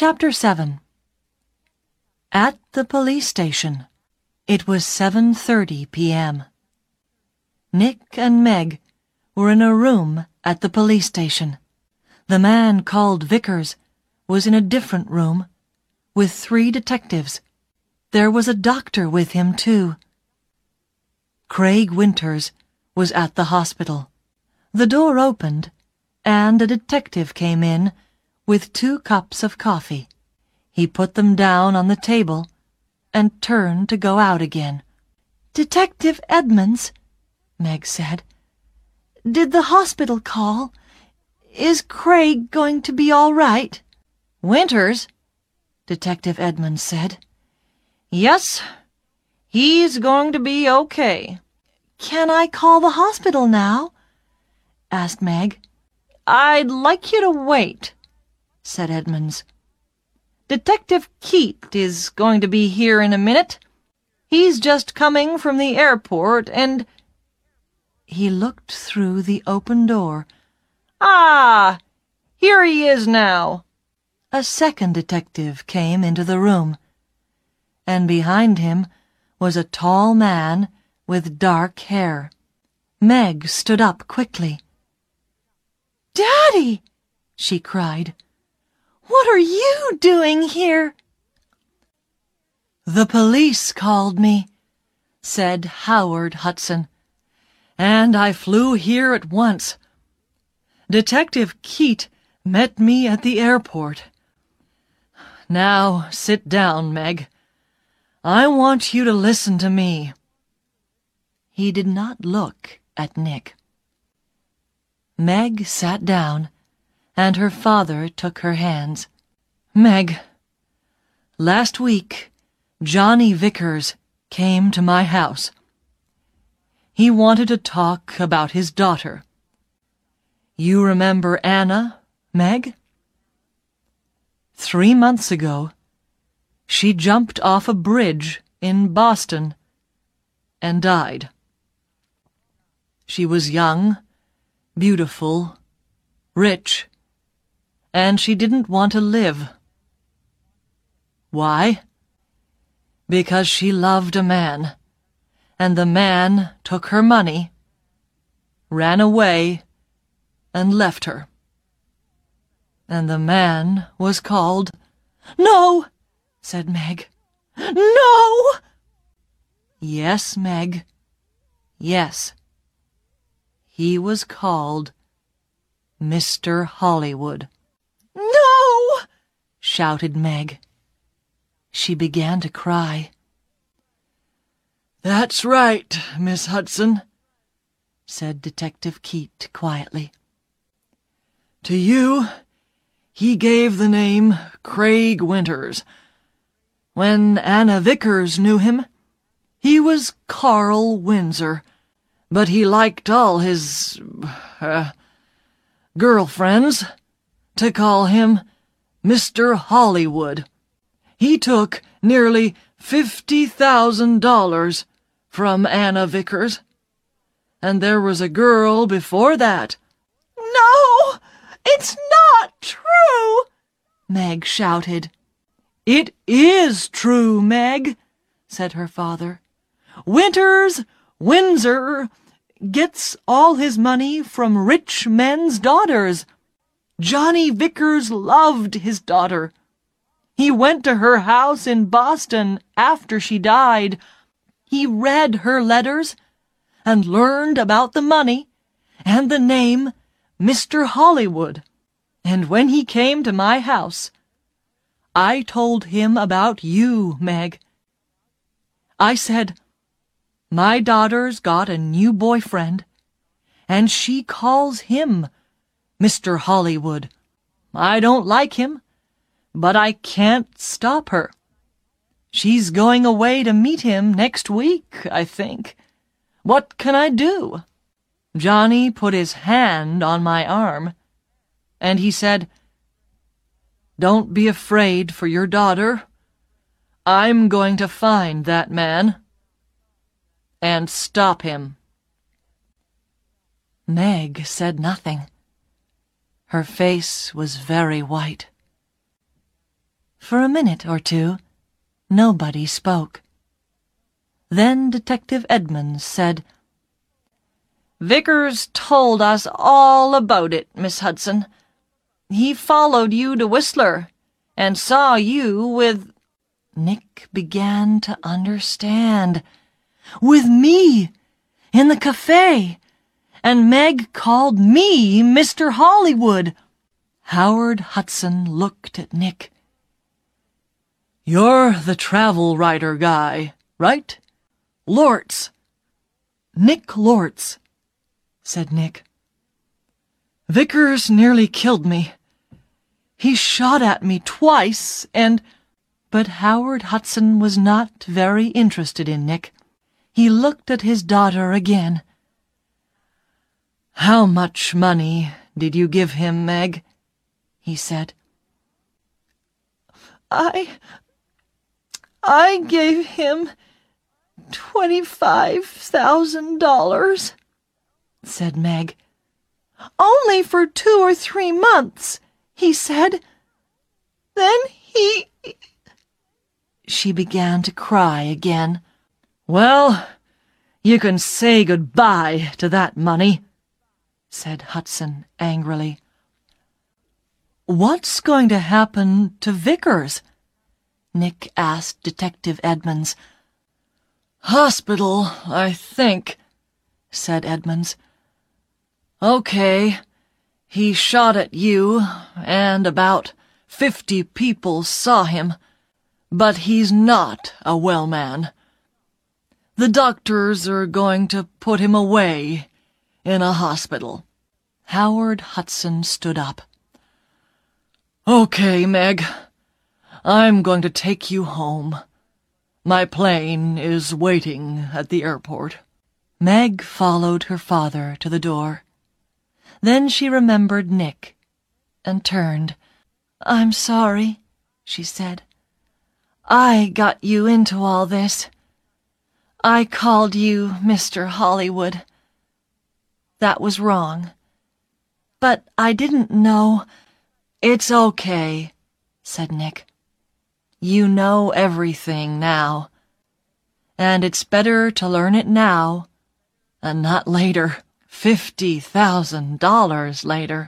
Chapter 7 At the police station. It was 7.30 p.m. Nick and Meg were in a room at the police station. The man called Vickers was in a different room with three detectives. There was a doctor with him, too. Craig Winters was at the hospital. The door opened, and a detective came in with two cups of coffee. He put them down on the table and turned to go out again. Detective Edmonds, Meg said. Did the hospital call? Is Craig going to be all right? Winters, Detective Edmonds said. Yes, he's going to be okay. Can I call the hospital now? asked Meg. I'd like you to wait, said Edmonds. Detective Keat is going to be here in a minute. He's just coming from the airport and... He looked through the open door. Ah, here he is now. A second detective came into the room, and behind him was a tall man with dark hair. Meg stood up quickly. Daddy! she cried. What are you doing here? The police called me, said Howard Hutson, and I flew here at once. Detective Keat met me at the airport. Now sit down, Meg. I want you to listen to me. He did not look at Nick. Meg sat down and her father took her hands. Meg, last week, Johnnie Vickers came to my house. He wanted to talk about his daughter. You remember Anna, Meg? Three months ago, she jumped off a bridge in Boston and died. She was young, beautiful, rich, and she didn't want to live. Why? Because she loved a man, and the man took her money, ran away, and left her. And the man was called... No, said Meg. No! Yes, Meg. Yes. He was called Mr. Hollywood shouted Meg. She began to cry. That's right, Miss Hutson, said Detective Keat quietly. To you, he gave the name Craig Winters. When Anna Vickers knew him, he was Carl Windsor, but he liked all his, uh, girlfriends to call him Mr. Hollywood. He took nearly fifty thousand dollars from Anna Vickers. And there was a girl before that. No, it's not true, Meg shouted. It is true, Meg, said her father. Winters, Windsor, gets all his money from rich men's daughters. Johnnie Vickers loved his daughter. He went to her house in Boston after she died. He read her letters and learned about the money and the name Mr. Hollywood. And when he came to my house, I told him about you, Meg. I said, my daughter's got a new boyfriend, and she calls him Mr. Hollywood. I don't like him, but I can't stop her. She's going away to meet him next week, I think. What can I do? Johnnie put his hand on my arm, and he said, Don't be afraid for your daughter. I'm going to find that man and stop him. Meg said nothing. Her face was very white. For a minute or two, nobody spoke. Then Detective Edmonds said, Vickers told us all about it, Miss Hutson. He followed you to Whistler and saw you with. Nick began to understand. With me! In the cafe! And Meg called me Mr. Hollywood! Howard Hutson looked at Nick. You're the travel writer guy, right? Lortz. Nick Lortz, said Nick. Vickers nearly killed me. He shot at me twice, and... But Howard Hutson was not very interested in Nick. He looked at his daughter again. How much money did you give him, Meg? he said. I... I gave him twenty-five thousand dollars, said Meg. Only for two or three months, he said. Then he... She began to cry again. Well, you can say goodbye to that money, said Hutson angrily. What's going to happen to Vickers? Nick asked Detective Edmonds. Hospital, I think, said Edmonds. Okay, he shot at you, and about fifty people saw him, but he's not a well man. The doctors are going to put him away in a hospital. Howard Hudson stood up. Okay, Meg. I'm going to take you home. My plane is waiting at the airport. Meg followed her father to the door. Then she remembered Nick and turned. I'm sorry, she said. I got you into all this. I called you Mr. Hollywood. That was wrong. But I didn't know. It's okay, said Nick. You know everything now. And it's better to learn it now and not later. Fifty thousand dollars later.